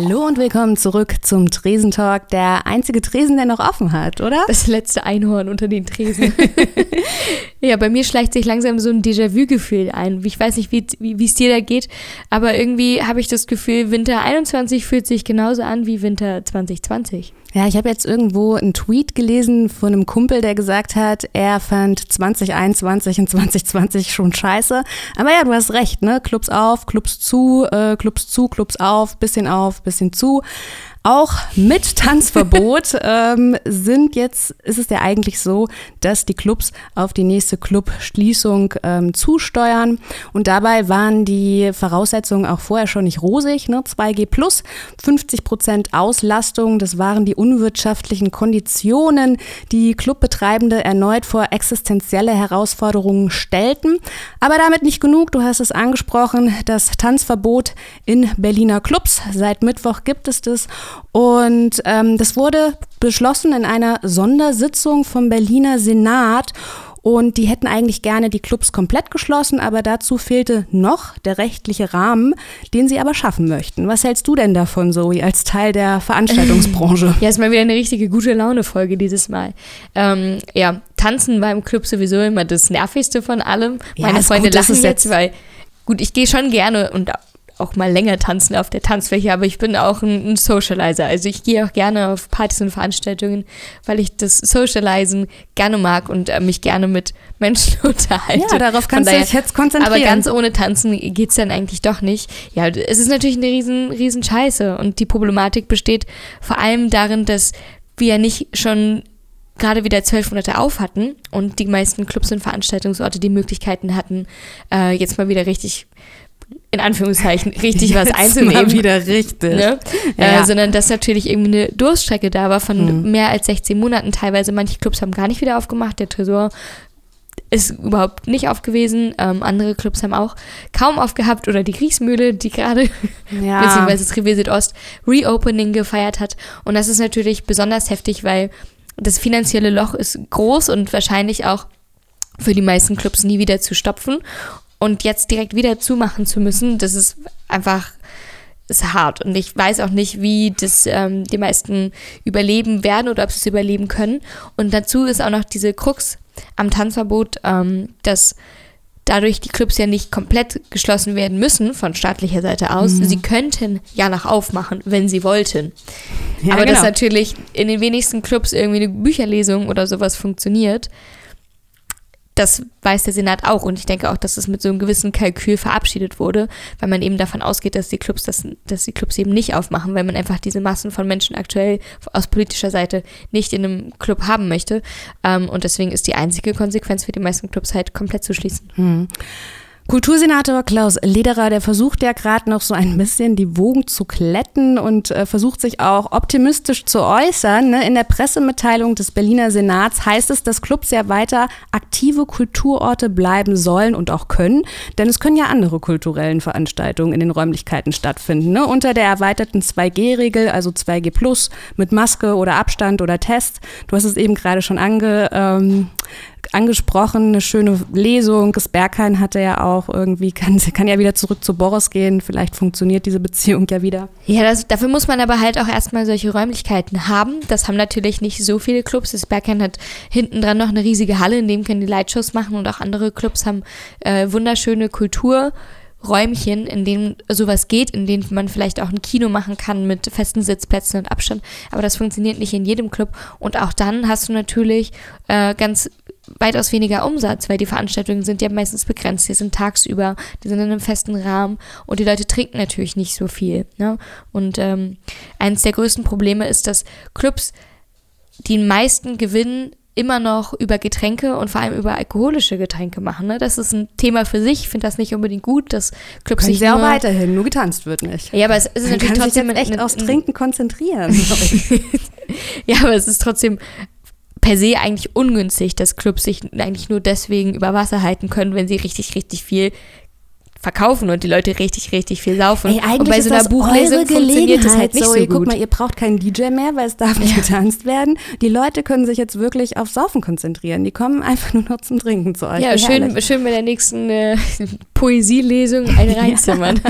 Hallo und willkommen zurück zum Tresentalk, der einzige Tresen, der noch offen hat, oder? Das letzte Einhorn unter den Tresen. ja, bei mir schleicht sich langsam so ein Déjà-vu-Gefühl ein. Ich weiß nicht, wie es dir da geht, aber irgendwie habe ich das Gefühl, Winter 21 fühlt sich genauso an wie Winter 2020. Ja, ich habe jetzt irgendwo einen Tweet gelesen von einem Kumpel, der gesagt hat, er fand 2021 und 2020 schon scheiße. Aber ja, du hast recht, ne? Clubs auf, Clubs zu, äh, Clubs zu, Clubs auf, bisschen auf, bisschen zu. Auch mit Tanzverbot ähm, sind jetzt, ist es ja eigentlich so, dass die Clubs auf die nächste Clubschließung ähm, zusteuern. Und dabei waren die Voraussetzungen auch vorher schon nicht rosig. Ne? 2G plus, 50 Prozent Auslastung, das waren die unwirtschaftlichen Konditionen, die Clubbetreibende erneut vor existenzielle Herausforderungen stellten. Aber damit nicht genug, du hast es angesprochen, das Tanzverbot in Berliner Clubs. Seit Mittwoch gibt es das. Und ähm, das wurde beschlossen in einer Sondersitzung vom Berliner Senat. Und die hätten eigentlich gerne die Clubs komplett geschlossen, aber dazu fehlte noch der rechtliche Rahmen, den sie aber schaffen möchten. Was hältst du denn davon, Zoe, als Teil der Veranstaltungsbranche? Ja, ist mal wieder eine richtige gute Laune-Folge dieses Mal. Ähm, ja, tanzen war im Club sowieso immer das Nervigste von allem. Meine Freunde gut, lachen jetzt, weil gut, ich gehe schon gerne und auch mal länger tanzen auf der Tanzfläche, aber ich bin auch ein, ein, Socializer. Also ich gehe auch gerne auf Partys und Veranstaltungen, weil ich das Socializen gerne mag und äh, mich gerne mit Menschen unterhalte. Ja, darauf kannst daher, du dich jetzt konzentrieren. Aber ganz ohne Tanzen geht es dann eigentlich doch nicht. Ja, es ist natürlich eine riesen, riesen Scheiße und die Problematik besteht vor allem darin, dass wir ja nicht schon gerade wieder zwölf Monate auf hatten und die meisten Clubs und Veranstaltungsorte die Möglichkeiten hatten, äh, jetzt mal wieder richtig in Anführungszeichen richtig was einzunehmen. Mal wieder richtig. Ne? Ja. Äh, sondern dass natürlich irgendwie eine Durststrecke da war von mhm. mehr als 16 Monaten teilweise. Manche Clubs haben gar nicht wieder aufgemacht. Der Tresor ist überhaupt nicht aufgewesen. Ähm, andere Clubs haben auch kaum aufgehabt oder die Kriegsmühle, die gerade, ja. beziehungsweise das Revier Südost, Reopening gefeiert hat. Und das ist natürlich besonders heftig, weil das finanzielle Loch ist groß und wahrscheinlich auch für die meisten Clubs nie wieder zu stopfen. Und jetzt direkt wieder zumachen zu müssen, das ist einfach ist hart. Und ich weiß auch nicht, wie das ähm, die meisten überleben werden oder ob sie es überleben können. Und dazu ist auch noch diese Krux am Tanzverbot, ähm, dass dadurch die Clubs ja nicht komplett geschlossen werden müssen von staatlicher Seite aus. Mhm. Sie könnten ja noch aufmachen, wenn sie wollten. Ja, Aber genau. dass natürlich in den wenigsten Clubs irgendwie eine Bücherlesung oder sowas funktioniert, das weiß der Senat auch und ich denke auch, dass es mit so einem gewissen Kalkül verabschiedet wurde, weil man eben davon ausgeht, dass die Clubs das, dass die Clubs eben nicht aufmachen, weil man einfach diese Massen von Menschen aktuell aus politischer Seite nicht in einem Club haben möchte. Ähm, und deswegen ist die einzige Konsequenz für die meisten Clubs halt komplett zu schließen. Hm. Kultursenator Klaus Lederer, der versucht ja gerade noch so ein bisschen die Wogen zu kletten und äh, versucht sich auch optimistisch zu äußern. Ne? In der Pressemitteilung des Berliner Senats heißt es, dass Clubs ja weiter aktive Kulturorte bleiben sollen und auch können, denn es können ja andere kulturellen Veranstaltungen in den Räumlichkeiten stattfinden. Ne? Unter der erweiterten 2G-Regel, also 2G Plus, mit Maske oder Abstand oder Test. Du hast es eben gerade schon ange, ähm, angesprochen, eine schöne Lesung. Das Berghain hatte ja auch irgendwie, kann, kann ja wieder zurück zu Boris gehen. Vielleicht funktioniert diese Beziehung ja wieder. Ja, das, dafür muss man aber halt auch erstmal solche Räumlichkeiten haben. Das haben natürlich nicht so viele Clubs. Das Berghain hat hinten dran noch eine riesige Halle, in dem können die Lightshows machen und auch andere Clubs haben äh, wunderschöne Kultur. Räumchen, in denen sowas geht, in denen man vielleicht auch ein Kino machen kann mit festen Sitzplätzen und Abstand. Aber das funktioniert nicht in jedem Club. Und auch dann hast du natürlich äh, ganz weitaus weniger Umsatz, weil die Veranstaltungen sind ja meistens begrenzt. Die sind tagsüber, die sind in einem festen Rahmen und die Leute trinken natürlich nicht so viel. Ne? Und ähm, eines der größten Probleme ist, dass Clubs die meisten Gewinnen immer noch über Getränke und vor allem über alkoholische Getränke machen. Ne? Das ist ein Thema für sich. Ich finde das nicht unbedingt gut, dass Clubs sich nur, auch weiterhin, nur getanzt wird nicht. Ja, aber es ist Man natürlich kann trotzdem sich jetzt echt aufs Trinken konzentrieren. ja, aber es ist trotzdem per se eigentlich ungünstig, dass Clubs sich eigentlich nur deswegen über Wasser halten können, wenn sie richtig, richtig viel verkaufen und die Leute richtig, richtig viel saufen. Ey, eigentlich und bei so einer Buchlesung funktioniert das halt nicht Zoe. so gut. Guck mal, ihr braucht keinen DJ mehr, weil es darf nicht getanzt werden. Die Leute können sich jetzt wirklich auf Saufen konzentrieren. Die kommen einfach nur noch zum Trinken zu euch. ja, Wie schön, herrlich. schön bei der nächsten äh, Poesielesung ein reinzimmern.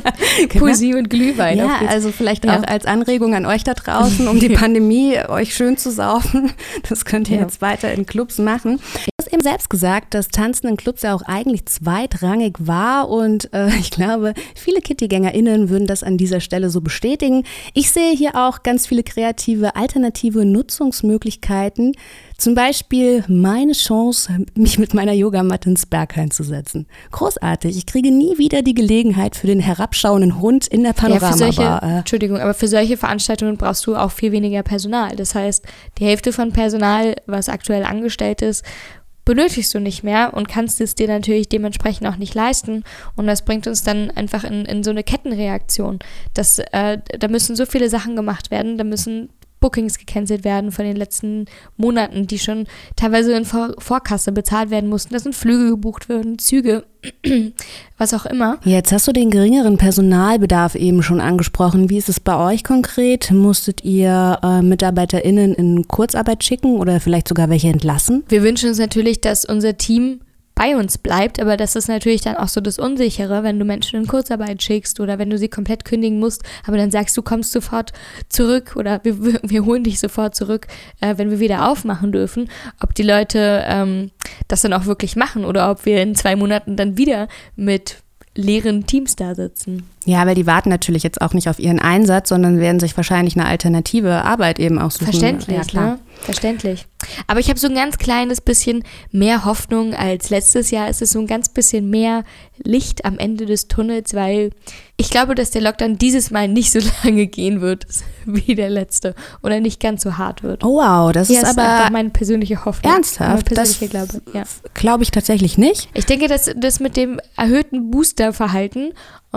Poesie und Glühwein. Ja, also vielleicht Ja. auch als Anregung an euch da draußen, um die Pandemie euch schön zu saufen. Das könnt ihr Ja. jetzt weiter in Clubs machen. Hast eben selbst gesagt, dass Tanzen in Clubs ja auch eigentlich zweitrangig war und äh, ich glaube, viele Kittygängerinnen würden das an dieser Stelle so bestätigen. Ich sehe hier auch ganz viele kreative, alternative Nutzungsmöglichkeiten. Zum Beispiel meine Chance, mich mit meiner Yogamatte ins Berghain zu setzen. Großartig. Ich kriege nie wieder die Gelegenheit für den herabschauenden Hund in der Ja, solche, Panoramabar. äh, Entschuldigung, aber für solche Veranstaltungen brauchst du auch viel weniger Personal. Das heißt, die Hälfte von Personal, was aktuell angestellt ist, benötigst du nicht mehr und kannst es dir natürlich dementsprechend auch nicht leisten. Und das bringt uns dann einfach in, in so eine Kettenreaktion. Das, äh, da müssen so viele Sachen gemacht werden, da müssen Bookings gecancelt werden von den letzten Monaten, die schon teilweise in Vor Vorkasse bezahlt werden mussten. Da sind Flüge gebucht werden, Züge, was auch immer. Jetzt hast du den geringeren Personalbedarf eben schon angesprochen. Wie ist es bei euch konkret? Musstet ihr äh, MitarbeiterInnen in Kurzarbeit schicken oder vielleicht sogar welche entlassen? Wir wünschen uns natürlich, dass unser Team bei uns bleibt, aber das ist natürlich dann auch so das Unsichere, wenn du Menschen in Kurzarbeit schickst oder wenn du sie komplett kündigen musst, aber dann sagst du, kommst sofort zurück oder wir, wir- holen dich sofort zurück, äh, wenn wir wieder aufmachen dürfen. Ob die Leute ähm, das dann auch wirklich machen oder ob wir in zwei Monaten dann wieder mit leeren Teams da sitzen. Ja, weil die warten natürlich jetzt auch nicht auf ihren Einsatz, sondern werden sich wahrscheinlich eine alternative Arbeit eben auch suchen. Verständlich, ja, klar. ne? Verständlich. Aber ich habe so ein ganz kleines bisschen mehr Hoffnung als letztes Jahr. Es ist so ein ganz bisschen mehr Licht am Ende des Tunnels, weil ich glaube, dass der Lockdown dieses Mal nicht so lange gehen wird wie der letzte oder nicht ganz so hart wird. Oh wow, das Ja, ist einfach aber meine persönliche Hoffnung. ernsthaft. Meine Das persönliche Glaube. Ja. glaube ich tatsächlich nicht. Ich denke, dass das mit dem erhöhten Boosterverhalten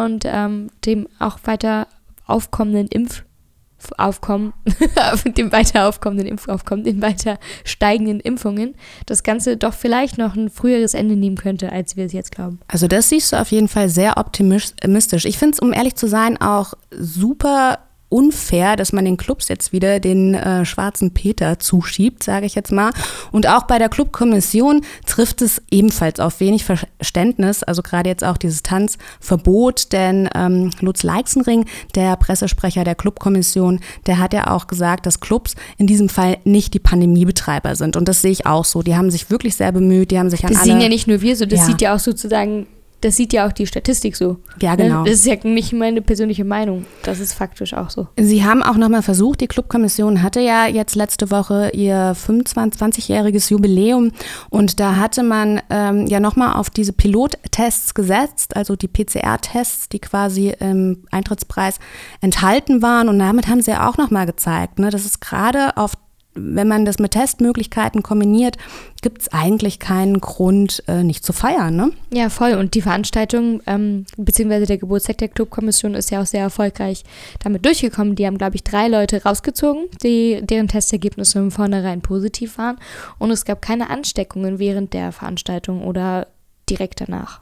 und ähm, dem auch weiter aufkommenden Impfaufkommen, dem weiter aufkommenden Impfaufkommen, den weiter steigenden Impfungen, das Ganze doch vielleicht noch ein früheres Ende nehmen könnte, als wir es jetzt glauben. Also das siehst du auf jeden Fall sehr optimistisch. Ich finde es, um ehrlich zu sein, auch super unfair, dass man den Clubs jetzt wieder den äh, schwarzen Peter zuschiebt, sage ich jetzt mal. Und auch bei der Clubkommission trifft es ebenfalls auf wenig Verständnis, also gerade jetzt auch dieses Tanzverbot, denn ähm, Lutz Leixenring, der Pressesprecher der Clubkommission, der hat ja auch gesagt, dass Clubs in diesem Fall nicht die Pandemiebetreiber sind. Und das sehe ich auch so. Die haben sich wirklich sehr bemüht, die haben sich an Das alle... sehen ja nicht nur wir so, das Ja. sieht ja auch sozusagen, das sieht ja auch die Statistik so. Ja, Ne? genau. Das ist ja nicht meine persönliche Meinung, das ist faktisch auch so. Sie haben auch nochmal versucht, die Clubkommission hatte ja jetzt letzte Woche ihr 25-jähriges Jubiläum und da hatte man ähm, ja nochmal auf diese Pilottests gesetzt, also die PCR-Tests, die quasi im Eintrittspreis enthalten waren und damit haben sie ja auch nochmal gezeigt, ne, dass es gerade auf wenn man das mit Testmöglichkeiten kombiniert, gibt es eigentlich keinen Grund, äh, nicht zu feiern. Ne? Ja, voll. Und die Veranstaltung, ähm, beziehungsweise der Geburtstag der Clubkommission ist ja auch sehr erfolgreich damit durchgekommen. Die haben, glaube ich, drei Leute rausgezogen, die, deren Testergebnisse von vornherein positiv waren. Und es gab keine Ansteckungen während der Veranstaltung oder direkt danach.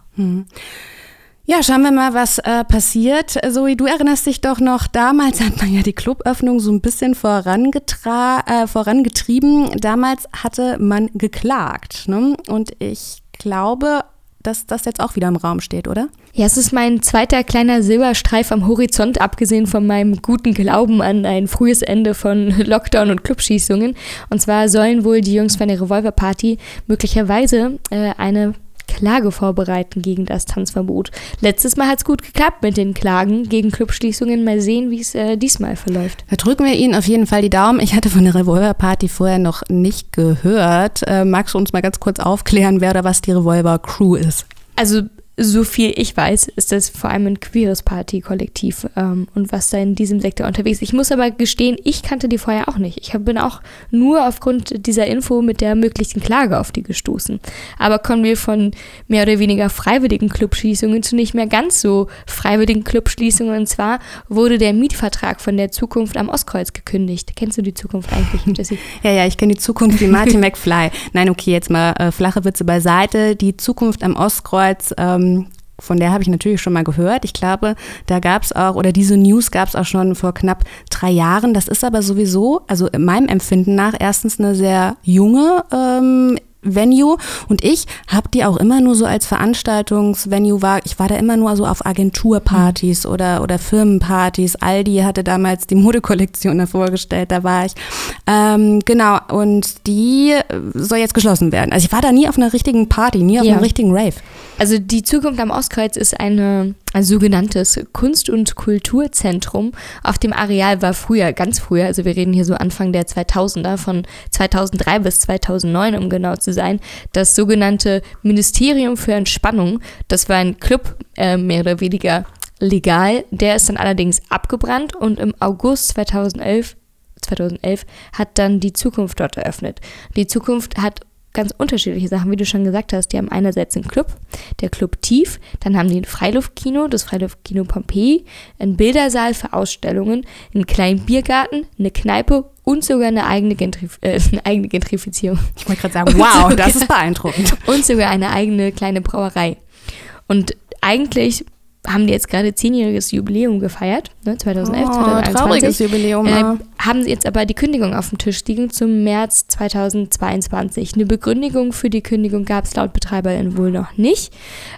Ja, schauen wir mal, was äh, passiert. Zoe, du erinnerst dich doch noch, damals hat man ja die Cluböffnung so ein bisschen äh, vorangetrieben. Damals hatte man geklagt. Ne? Und ich glaube, dass das jetzt auch wieder im Raum steht, oder? Ja, es ist mein zweiter kleiner Silberstreif am Horizont, abgesehen von meinem guten Glauben an ein frühes Ende von Lockdown und Clubschießungen. Und zwar sollen wohl die Jungs von der Revolver Party möglicherweise äh, eine Klage vorbereiten gegen das Tanzverbot. Letztes Mal hat es gut geklappt mit den Klagen gegen Clubschließungen. Mal sehen, wie es äh, diesmal verläuft. Da drücken wir Ihnen auf jeden Fall die Daumen. Ich hatte von der Revolver Party vorher noch nicht gehört. Äh, magst du uns mal ganz kurz aufklären, wer oder was die Revolver Crew ist? Also so viel ich weiß, ist das vor allem ein queeres Party-Kollektiv ähm, und was da in diesem Sektor unterwegs ist. Ich muss aber gestehen, ich kannte die vorher auch nicht. Ich bin auch nur aufgrund dieser Info mit der möglichen Klage auf die gestoßen. Aber kommen wir von mehr oder weniger freiwilligen Clubschließungen zu nicht mehr ganz so freiwilligen Clubschließungen. Und zwar wurde der Mietvertrag von der Zukunft am Ostkreuz gekündigt. Kennst du die Zukunft eigentlich, Jessie? Ja, ja, ich kenne die Zukunft wie Martin McFly. Nein, okay, jetzt mal äh, flache Witze beiseite. Die Zukunft am Ostkreuz ähm, von der habe ich natürlich schon mal gehört. Ich glaube, da gab es auch, oder diese News gab es auch schon vor knapp drei Jahren. Das ist aber sowieso, also in meinem Empfinden nach, erstens eine sehr junge ähm, Venue und ich habe die auch immer nur so als Veranstaltungsvenue war. Ich war da immer nur so auf Agenturpartys mhm. oder, oder Firmenpartys. Aldi hatte damals die Modekollektion da vorgestellt, da war ich. Ähm, genau, und die soll jetzt geschlossen werden. Also ich war da nie auf einer richtigen Party, nie auf ja. einem richtigen Rave. Also die Zukunft am Ostkreuz ist eine, ein sogenanntes Kunst- und Kulturzentrum. Auf dem Areal war früher, ganz früher, also wir reden hier so Anfang der 2000er, von 2003 bis 2009, um genau zu sein, das sogenannte Ministerium für Entspannung. Das war ein Club, äh, mehr oder weniger legal. Der ist dann allerdings abgebrannt und im August 2011 2011 hat dann die Zukunft dort eröffnet. Die Zukunft hat ganz unterschiedliche Sachen, wie du schon gesagt hast. Die haben einerseits einen Club, der Club Tief, dann haben die ein Freiluftkino, das Freiluftkino Pompeii, einen Bildersaal für Ausstellungen, einen kleinen Biergarten, eine Kneipe und sogar eine eigene, Gentrif äh, eine eigene Gentrifizierung. Ich wollte gerade sagen, wow, das ist beeindruckend. Und sogar eine eigene kleine Brauerei. Und eigentlich haben die jetzt gerade zehnjähriges Jubiläum gefeiert, ne, 2011, oh, 2021. Trauriges Jubiläum. Äh, haben sie jetzt aber die Kündigung auf dem Tisch liegen zum März 2022. Eine Begründung für die Kündigung gab es laut Betreiberin wohl noch nicht.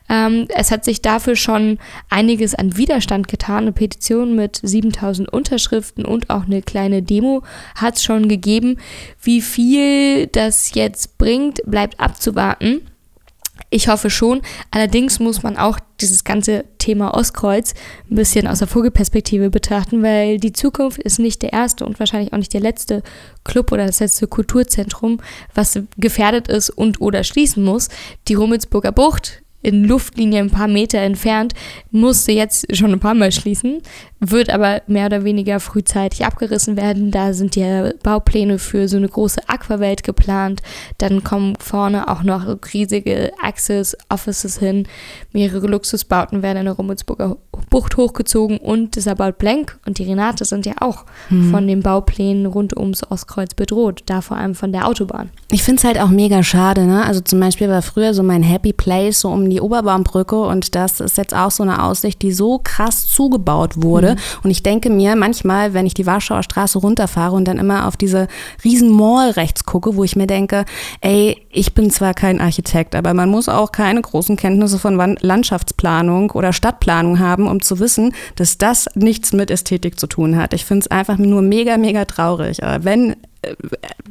Ähm, es hat sich dafür schon einiges an Widerstand getan. Eine Petition mit 7000 Unterschriften und auch eine kleine Demo hat es schon gegeben. Wie viel das jetzt bringt, bleibt abzuwarten. Ich hoffe schon. Allerdings muss man auch dieses ganze Thema Ostkreuz ein bisschen aus der Vogelperspektive betrachten, weil die Zukunft ist nicht der erste und wahrscheinlich auch nicht der letzte Club oder das letzte Kulturzentrum, was gefährdet ist und oder schließen muss. Die Rummelsburger Bucht in Luftlinie ein paar Meter entfernt, musste jetzt schon ein paar Mal schließen, wird aber mehr oder weniger frühzeitig abgerissen werden. Da sind ja Baupläne für so eine große Aquawelt geplant. Dann kommen vorne auch noch riesige Access Offices hin. Mehrere Luxusbauten werden in der Rummelsburger Bucht hochgezogen und About Blank und die Renate sind ja auch mhm. von den Bauplänen rund ums Ostkreuz bedroht, da vor allem von der Autobahn. Ich finde es halt auch mega schade, ne? Also zum Beispiel war früher so mein Happy Place so um die Oberbaumbrücke und das ist jetzt auch so eine Aussicht, die so krass zugebaut wurde. Mhm. Und ich denke mir manchmal, wenn ich die Warschauer Straße runterfahre und dann immer auf diese riesen Mall rechts gucke, wo ich mir denke, ey, ich bin zwar kein Architekt, aber man muss auch keine großen Kenntnisse von Landschaftsplanung oder Stadtplanung haben, um zu wissen, dass das nichts mit Ästhetik zu tun hat. Ich finde es einfach nur mega, mega traurig. Aber wenn äh,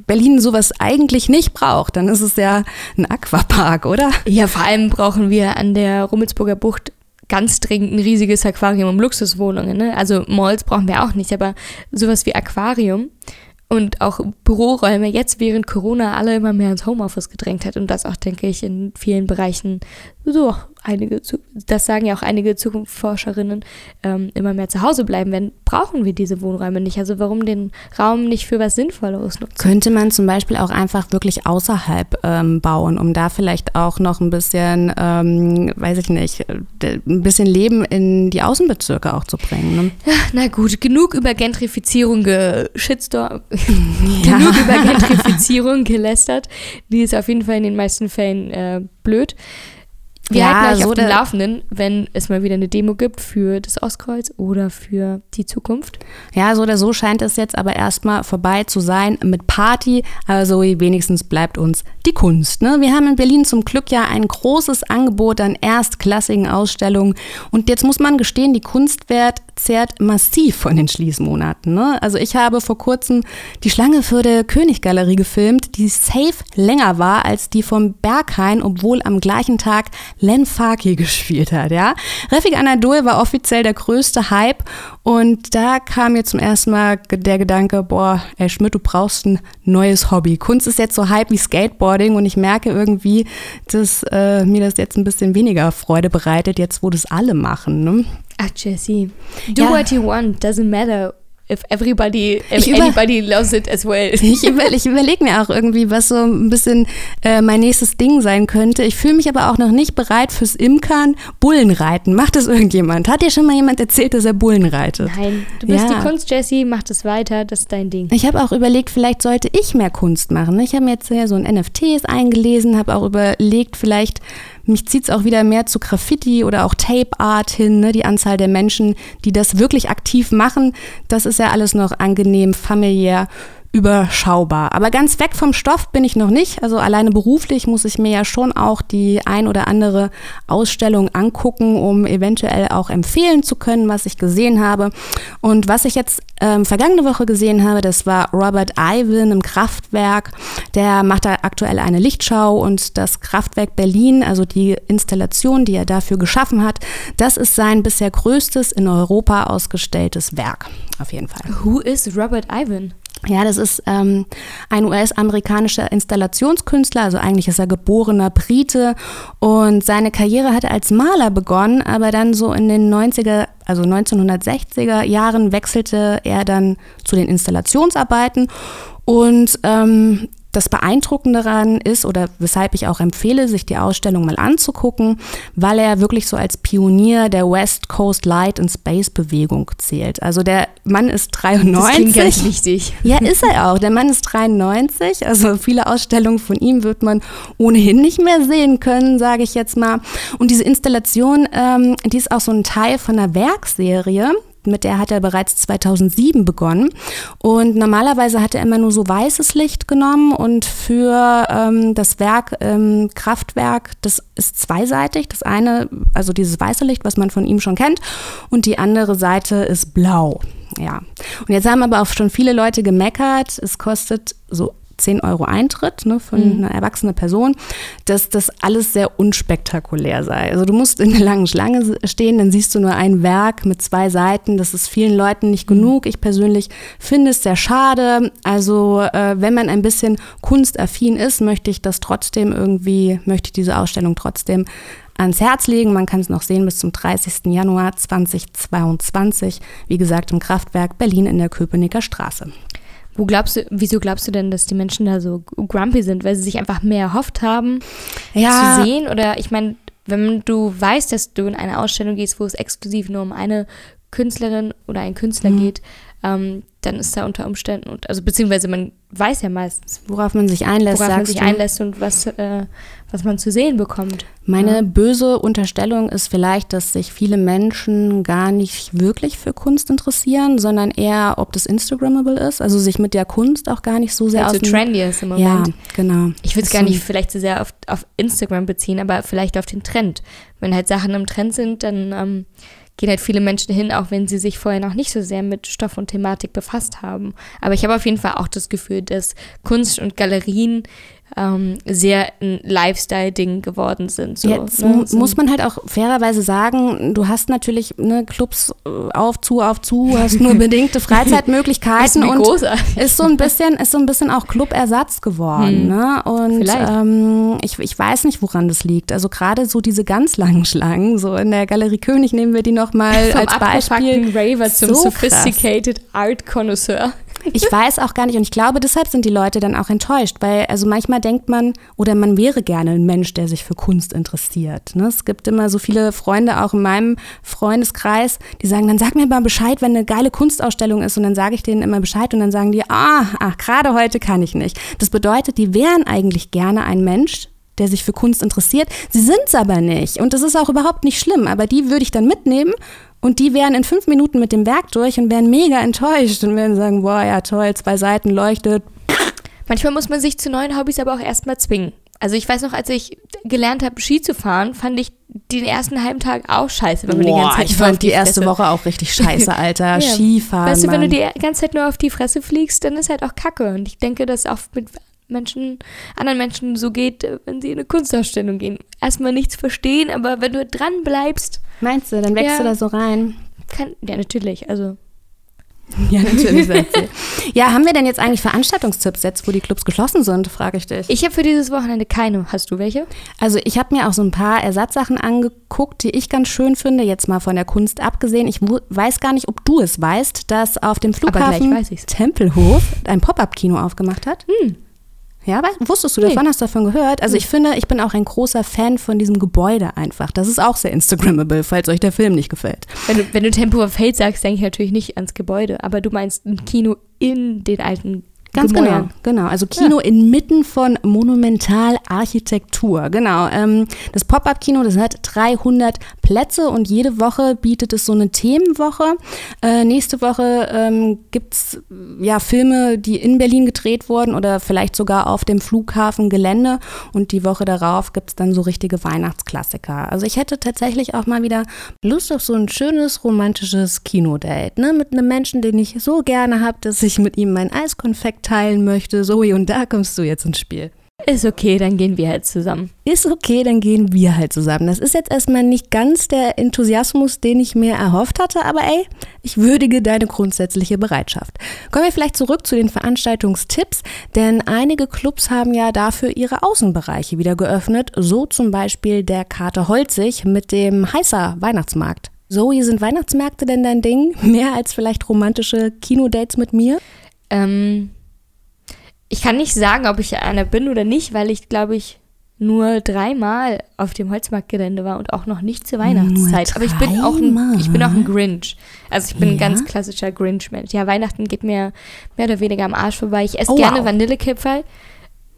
Berlin sowas eigentlich nicht braucht, dann ist es ja ein Aquapark, oder? Ja, vor allem brauchen wir an der Rummelsburger Bucht ganz dringend ein riesiges Aquarium um Luxuswohnungen. Ne? Also Malls brauchen wir auch nicht, aber sowas wie Aquarium und auch Büroräume jetzt während Corona alle immer mehr ins Homeoffice gedrängt hat und das auch, denke ich, in vielen Bereichen so einige, das sagen ja auch einige Zukunftsforscherinnen, ähm, immer mehr zu Hause bleiben werden, brauchen wir diese Wohnräume nicht. Also warum den Raum nicht für was Sinnvolleres nutzen? Könnte man zum Beispiel auch einfach wirklich außerhalb ähm, bauen, um da vielleicht auch noch ein bisschen, ähm, weiß ich nicht, ein bisschen Leben in die Außenbezirke auch zu bringen. Ne? Na gut, genug über Gentrifizierung geschitstorm, ja. genug über Gentrifizierung gelästert. Die ist auf jeden Fall in den meisten Fällen äh, blöd. Wir ja, halten euch so auf dem Laufenden, wenn es mal wieder eine Demo gibt für das Ostkreuz oder für die Zukunft. Ja, so oder so scheint es jetzt aber erstmal vorbei zu sein mit Party. Also wenigstens bleibt uns die Kunst. Ne? Wir haben in Berlin zum Glück ja ein großes Angebot an erstklassigen Ausstellungen. Und jetzt muss man gestehen, die Kunstwert zehrt massiv von den Schließmonaten. Ne? Also ich habe vor kurzem die Schlange für der Königgalerie gefilmt, die safe länger war als die vom Berghain, obwohl am gleichen Tag Len Faki gespielt hat. Ja? Refik Anadol war offiziell der größte Hype und da kam mir zum ersten Mal der Gedanke, boah, ey Schmidt, du brauchst ein neues Hobby. Kunst ist jetzt so Hype wie Skateboarding und ich merke irgendwie, dass äh, mir das jetzt ein bisschen weniger Freude bereitet, jetzt wo das alle machen. Ne? Ach, Jessie. Do ja. what you want, doesn't matter if everybody, if über, anybody loves it as well. Ich, über, ich überlege mir auch irgendwie, was so ein bisschen äh, mein nächstes Ding sein könnte. Ich fühle mich aber auch noch nicht bereit fürs Imkern. Bullenreiten. Macht das irgendjemand? Hat dir schon mal jemand erzählt, dass er Bullen reitet? Nein, du bist ja. die Kunst, Jessie, mach das weiter, das ist dein Ding. Ich habe auch überlegt, vielleicht sollte ich mehr Kunst machen. Ich habe mir jetzt ja so ein NFTs eingelesen, habe auch überlegt, vielleicht Mich zieht es auch wieder mehr zu Graffiti oder auch Tape Art hin. Ne? Die Anzahl der Menschen, die das wirklich aktiv machen, das ist ja alles noch angenehm, familiär überschaubar. Aber ganz weg vom Stoff bin ich noch nicht. Also alleine beruflich muss ich mir ja schon auch die ein oder andere Ausstellung angucken, um eventuell auch empfehlen zu können, was ich gesehen habe. Und was ich jetzt ähm, vergangene Woche gesehen habe, das war Robert Ivan im Kraftwerk. Der macht da aktuell eine Lichtschau und das Kraftwerk Berlin, also die Installation, die er dafür geschaffen hat, das ist sein bisher größtes in Europa ausgestelltes Werk. Auf jeden Fall. Who is Robert Ivan? Ja, das ist ähm, ein US-amerikanischer Installationskünstler, also eigentlich ist er geborener Brite. Und seine Karriere hat er als Maler begonnen, aber dann so in den 90er, also 1960er Jahren wechselte er dann zu den Installationsarbeiten. Und ähm, das Beeindruckende daran ist oder weshalb ich auch empfehle, sich die Ausstellung mal anzugucken, weil er wirklich so als Pionier der West Coast Light and Space Bewegung zählt. Also der Mann ist 93. Das klingt ganz wichtig. Ja, ist er auch. Der Mann ist 93. Also viele Ausstellungen von ihm wird man ohnehin nicht mehr sehen können, sage ich jetzt mal. Und diese Installation, ähm, die ist auch so ein Teil von einer Werkserie mit der hat er bereits 2007 begonnen. Und normalerweise hat er immer nur so weißes Licht genommen und für ähm, das Werk ähm, Kraftwerk, das ist zweiseitig. Das eine, also dieses weiße Licht, was man von ihm schon kennt, und die andere Seite ist blau. Ja. Und jetzt haben aber auch schon viele Leute gemeckert. Es kostet so 10 Euro Eintritt ne, für mhm. eine erwachsene Person, dass das alles sehr unspektakulär sei. Also du musst in einer langen Schlange stehen, dann siehst du nur ein Werk mit zwei Seiten. Das ist vielen Leuten nicht mhm. genug. Ich persönlich finde es sehr schade. Also äh, wenn man ein bisschen kunstaffin ist, möchte ich das trotzdem irgendwie, möchte ich diese Ausstellung trotzdem ans Herz legen. Man kann es noch sehen bis zum 30. Januar 2022. Wie gesagt, im Kraftwerk Berlin in der Köpenicker Straße. Wo glaubst du, wieso glaubst du denn, dass die Menschen da so grumpy sind? Weil sie sich einfach mehr erhofft haben ja. zu sehen? Oder ich meine, wenn du weißt, dass du in eine Ausstellung gehst, wo es exklusiv nur um eine Künstlerin oder einen Künstler mhm. geht, ähm, dann ist da unter Umständen, und, also beziehungsweise man weiß ja meistens, worauf man sich einlässt, worauf man sich du? einlässt und was, äh, was man zu sehen bekommt. Meine ja. böse Unterstellung ist vielleicht, dass sich viele Menschen gar nicht wirklich für Kunst interessieren, sondern eher, ob das Instagrammable ist, also sich mit der Kunst auch gar nicht so sehr also aus trendy ist im Moment. Ja, genau. Ich würde es gar nicht vielleicht so sehr auf, auf Instagram beziehen, aber vielleicht auf den Trend. Wenn halt Sachen im Trend sind, dann ähm, gehen halt viele Menschen hin, auch wenn sie sich vorher noch nicht so sehr mit Stoff und Thematik befasst haben. Aber ich habe auf jeden Fall auch das Gefühl, dass Kunst und Galerien ähm, sehr ein Lifestyle-Ding geworden sind. So, Jetzt ne? muss man halt auch fairerweise sagen, du hast natürlich ne, Clubs äh, auf, zu, auf, zu, hast nur bedingte Freizeitmöglichkeiten und großartig. ist so ein bisschen, ist so ein bisschen auch Clubersatz geworden. Hm. Ne? Und ähm, ich, ich weiß nicht, woran das liegt. Also gerade so diese ganz langen Schlangen, so in der Galerie König nehmen wir die nochmal als Beispiel. Raver zum so Sophisticated krass. Art Connoisseur. Ich weiß auch gar nicht und ich glaube, deshalb sind die Leute dann auch enttäuscht, weil also manchmal denkt man oder man wäre gerne ein Mensch, der sich für Kunst interessiert. Ne? Es gibt immer so viele Freunde auch in meinem Freundeskreis, die sagen, dann sag mir mal Bescheid, wenn eine geile Kunstausstellung ist und dann sage ich denen immer Bescheid und dann sagen die, ah, ach, gerade heute kann ich nicht. Das bedeutet, die wären eigentlich gerne ein Mensch, der sich für Kunst interessiert. Sie sind es aber nicht. Und das ist auch überhaupt nicht schlimm. Aber die würde ich dann mitnehmen und die wären in fünf Minuten mit dem Werk durch und wären mega enttäuscht und werden sagen, boah, ja toll, zwei Seiten leuchtet. Manchmal muss man sich zu neuen Hobbys aber auch erstmal zwingen. Also ich weiß noch, als ich gelernt habe, Ski zu fahren, fand ich den ersten halben Tag auch scheiße, wenn man Boah, die ganze Zeit ich fand die, die erste Woche auch richtig scheiße, Alter. ja. Skifahren. Weißt du, wenn Mann. du die ganze Zeit nur auf die Fresse fliegst, dann ist halt auch Kacke. Und ich denke, dass auch mit Menschen, anderen Menschen so geht, wenn sie in eine Kunstausstellung gehen. Erstmal nichts verstehen, aber wenn du dran bleibst. Meinst du, dann wächst ja, du da so rein? Kann, ja, natürlich. Also. Ja, natürlich. ja, haben wir denn jetzt eigentlich Veranstaltungstipps jetzt, wo die Clubs geschlossen sind, frage ich dich. Ich habe für dieses Wochenende keine. Hast du welche? Also ich habe mir auch so ein paar Ersatzsachen angeguckt, die ich ganz schön finde, jetzt mal von der Kunst abgesehen. Ich weiß gar nicht, ob du es weißt, dass auf dem Flughafen Tempelhof ein Pop-up-Kino aufgemacht hat. Hm. Ja, aber wusstest du davon? Nee. Hast du davon gehört? Also ich finde, ich bin auch ein großer Fan von diesem Gebäude einfach. Das ist auch sehr Instagrammable, falls euch der Film nicht gefällt. Wenn du, wenn du Tempo of Fate sagst, denke ich natürlich nicht ans Gebäude, aber du meinst ein Kino in den alten Ganz Gemäuern. genau, genau. Also Kino ja. inmitten von Monumentalarchitektur. Genau. Ähm, das Pop-up-Kino, das hat 300 Plätze und jede Woche bietet es so eine Themenwoche. Äh, nächste Woche ähm, gibt es ja Filme, die in Berlin gedreht wurden oder vielleicht sogar auf dem Flughafengelände. Und die Woche darauf gibt es dann so richtige Weihnachtsklassiker. Also ich hätte tatsächlich auch mal wieder Lust auf so ein schönes romantisches Kinodate. Ne? Mit einem Menschen, den ich so gerne habe, dass ich mit ihm mein Eiskonfekt teilen möchte. Zoe, und da kommst du jetzt ins Spiel. Ist okay, dann gehen wir halt zusammen. Ist okay, dann gehen wir halt zusammen. Das ist jetzt erstmal nicht ganz der Enthusiasmus, den ich mir erhofft hatte, aber ey, ich würdige deine grundsätzliche Bereitschaft. Kommen wir vielleicht zurück zu den Veranstaltungstipps, denn einige Clubs haben ja dafür ihre Außenbereiche wieder geöffnet, so zum Beispiel der Kater Holzig mit dem Heißer Weihnachtsmarkt. Zoe, sind Weihnachtsmärkte denn dein Ding? Mehr als vielleicht romantische Kinodates mit mir? Ähm, ich kann nicht sagen, ob ich einer bin oder nicht, weil ich, glaube ich, nur dreimal auf dem Holzmarktgelände war und auch noch nicht zur Weihnachtszeit. Aber ich bin auch ein, ich bin auch ein Grinch. Also ich bin ja? ein ganz klassischer Grinch-Mensch. Ja, Weihnachten geht mir mehr oder weniger am Arsch vorbei. Ich esse oh, gerne wow. Vanillekipferl,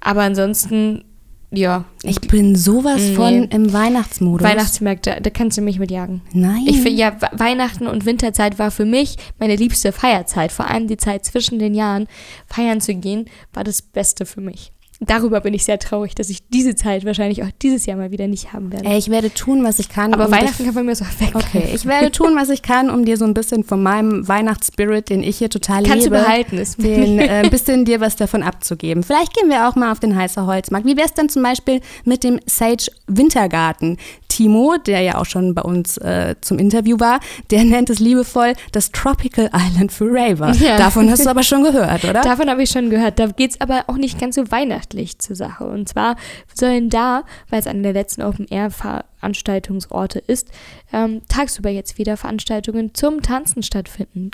aber ansonsten ja. Ich bin sowas nee. von im Weihnachtsmodus. Weihnachtsmärkte, da kannst du mich mitjagen. Nein. Ich finde ja, Weihnachten und Winterzeit war für mich meine liebste Feierzeit. Vor allem die Zeit zwischen den Jahren feiern zu gehen, war das Beste für mich darüber bin ich sehr traurig, dass ich diese Zeit wahrscheinlich auch dieses Jahr mal wieder nicht haben werde. Ey, ich werde tun, was ich kann. Aber um Weihnachten kann bei mir so weg. Okay, ich werde tun, was ich kann, um dir so ein bisschen von meinem Weihnachtsspirit, den ich hier total Kannst liebe, du behalten, ist den, äh, ein bisschen dir was davon abzugeben. Vielleicht gehen wir auch mal auf den heißer Holzmarkt. Wie wäre es denn zum Beispiel mit dem Sage Wintergarten? Timo, der ja auch schon bei uns äh, zum Interview war, der nennt es liebevoll das Tropical Island für Raver. Ja. Davon hast du aber schon gehört, oder? Davon habe ich schon gehört. Da geht es aber auch nicht ganz so weihnachtlich zur Sache. Und zwar sollen da, weil es einer der letzten Open-Air-Veranstaltungsorte ist, ähm, tagsüber jetzt wieder Veranstaltungen zum Tanzen stattfinden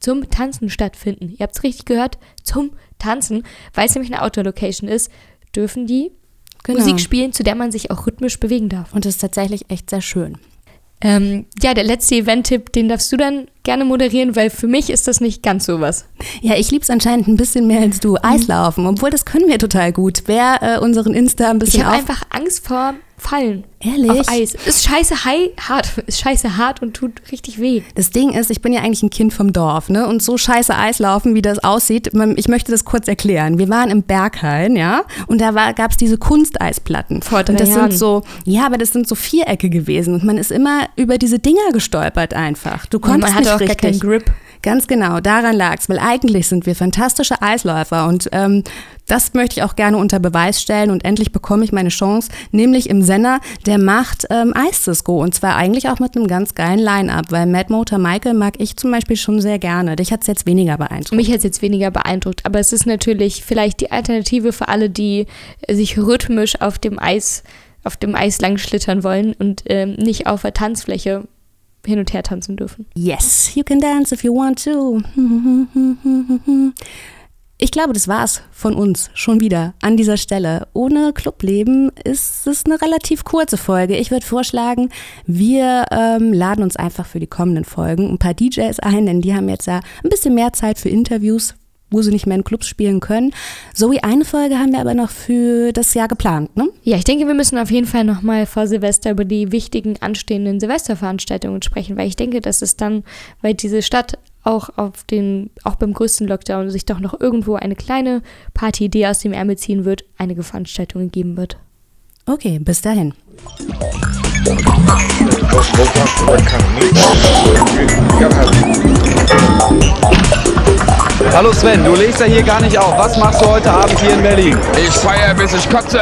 zum Tanzen stattfinden. Ihr habt es richtig gehört, zum Tanzen, weil es nämlich eine Outdoor-Location ist, dürfen die genau. Musik spielen, zu der man sich auch rhythmisch bewegen darf. Und das ist tatsächlich echt sehr schön. Ähm, ja, der letzte Event-Tipp, den darfst du dann gerne moderieren, weil für mich ist das nicht ganz so was. Ja, ich liebe es anscheinend ein bisschen mehr als du. Eislaufen, obwohl das können wir total gut. Wer äh, unseren Insta ein bisschen Ich habe einfach Angst vor Fallen. Ehrlich? Auf Eis. Ist scheiße high, hart. Ist scheiße hart und tut richtig weh. Das Ding ist, ich bin ja eigentlich ein Kind vom Dorf, ne? Und so scheiße Eislaufen, wie das aussieht, ich möchte das kurz erklären. Wir waren im Berghain, ja? Und da gab es diese Kunsteisplatten. Vor drei und das Jahren. sind so, ja, aber das sind so Vierecke gewesen. Und man ist immer über diese Dinger gestolpert einfach. Du konntest man hatte auch richtig. gar keinen Grip. Ganz genau, daran lag es, weil eigentlich sind wir fantastische Eisläufer und ähm, das möchte ich auch gerne unter Beweis stellen und endlich bekomme ich meine Chance, nämlich im Senner, der macht ähm, Eisdisco und zwar eigentlich auch mit einem ganz geilen Line-Up, weil Mad Motor Michael mag ich zum Beispiel schon sehr gerne. Dich hat es jetzt weniger beeindruckt. Mich hat es jetzt weniger beeindruckt, aber es ist natürlich vielleicht die Alternative für alle, die sich rhythmisch auf dem Eis auf dem Eis lang schlittern wollen und ähm, nicht auf der Tanzfläche hin und her tanzen dürfen. Yes, you can dance if you want to. Ich glaube, das war's von uns schon wieder an dieser Stelle. Ohne Clubleben ist es eine relativ kurze Folge. Ich würde vorschlagen, wir ähm, laden uns einfach für die kommenden Folgen ein paar DJs ein, denn die haben jetzt ja ein bisschen mehr Zeit für Interviews, wo sie nicht mehr in Clubs spielen können. Zoe, eine Folge haben wir aber noch für das Jahr geplant, ne? Ja, ich denke, wir müssen auf jeden Fall nochmal vor Silvester über die wichtigen anstehenden Silvesterveranstaltungen sprechen, weil ich denke, dass es dann, weil diese Stadt auch auf den, auch beim größten Lockdown sich doch noch irgendwo eine kleine Partyidee aus dem Ärmel ziehen wird, einige Veranstaltungen geben wird. Okay, bis dahin. Hallo Sven, du legst ja hier gar nicht auf. Was machst du heute Abend hier in Berlin? Ich feiere, bis ich kotze.